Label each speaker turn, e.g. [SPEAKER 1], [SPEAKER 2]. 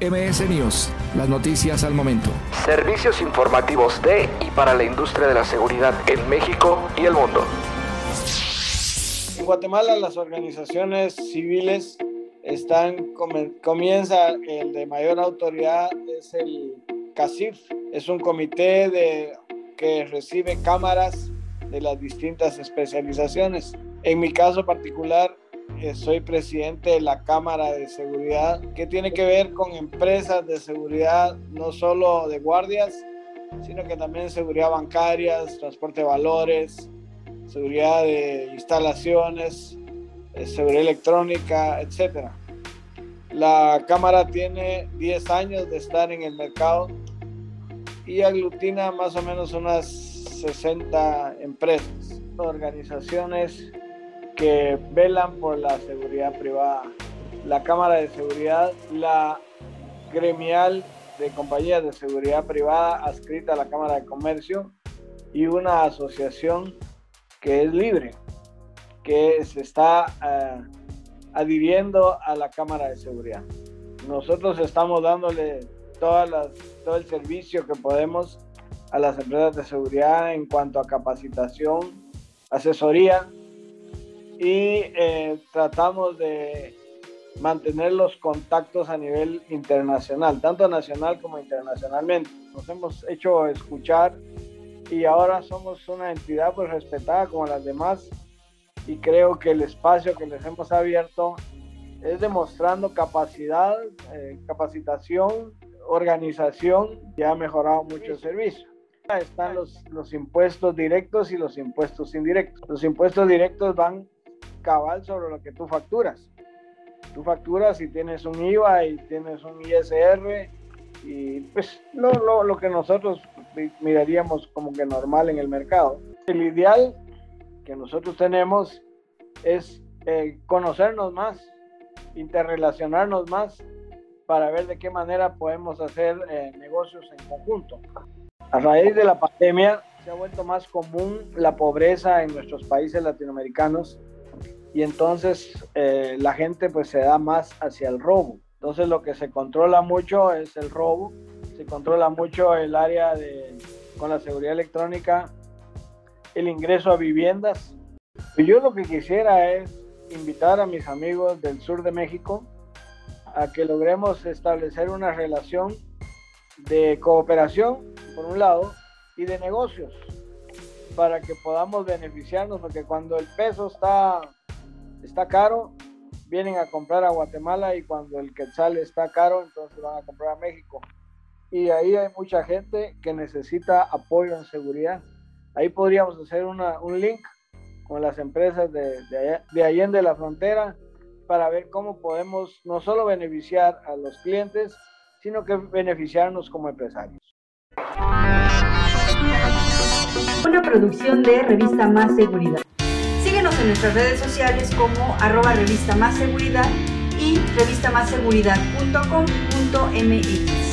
[SPEAKER 1] MS News, las noticias al momento.
[SPEAKER 2] Servicios informativos de y para la industria de la seguridad en México y el mundo.
[SPEAKER 3] En Guatemala las organizaciones civiles están comienza el de mayor autoridad es el CACIF, es un comité de que recibe cámaras de las distintas especializaciones. En mi caso particular soy presidente de la Cámara de Seguridad, que tiene que ver con empresas de seguridad, no solo de guardias, sino que también seguridad bancaria, transporte de valores, seguridad de instalaciones, eh, seguridad electrónica, etc. La Cámara tiene 10 años de estar en el mercado y aglutina más o menos unas 60 empresas, organizaciones que velan por la seguridad privada. La Cámara de Seguridad, la gremial de compañías de seguridad privada adscrita a la Cámara de Comercio y una asociación que es libre, que se está eh, adhiriendo a la Cámara de Seguridad. Nosotros estamos dándole todas las, todo el servicio que podemos a las empresas de seguridad en cuanto a capacitación, asesoría y eh, tratamos de mantener los contactos a nivel internacional, tanto nacional como internacionalmente. Nos hemos hecho escuchar y ahora somos una entidad pues respetada como las demás y creo que el espacio que les hemos abierto es demostrando capacidad, eh, capacitación, organización y ha mejorado mucho el servicio. Están los, los impuestos directos y los impuestos indirectos. Los impuestos directos van cabal sobre lo que tú facturas. Tú facturas y tienes un IVA y tienes un ISR y pues lo, lo, lo que nosotros miraríamos como que normal en el mercado. El ideal que nosotros tenemos es eh, conocernos más, interrelacionarnos más para ver de qué manera podemos hacer eh, negocios en conjunto. A raíz de la pandemia se ha vuelto más común la pobreza en nuestros países latinoamericanos y entonces eh, la gente pues se da más hacia el robo. Entonces lo que se controla mucho es el robo, se controla mucho el área de, con la seguridad electrónica, el ingreso a viviendas. Y yo lo que quisiera es invitar a mis amigos del sur de México a que logremos establecer una relación de cooperación, por un lado, y de negocios, para que podamos beneficiarnos, porque cuando el peso está está caro, vienen a comprar a Guatemala y cuando el quetzal está caro, entonces van a comprar a México. Y ahí hay mucha gente que necesita apoyo en seguridad. Ahí podríamos hacer un link con las empresas de, de, de Allende la Frontera para ver cómo podemos no solo beneficiar a los clientes, sino que beneficiarnos como empresarios.
[SPEAKER 4] Una producción de Revista Más Seguridad en nuestras redes sociales como arroba revista más seguridad y revistamasseguridad.com.mx.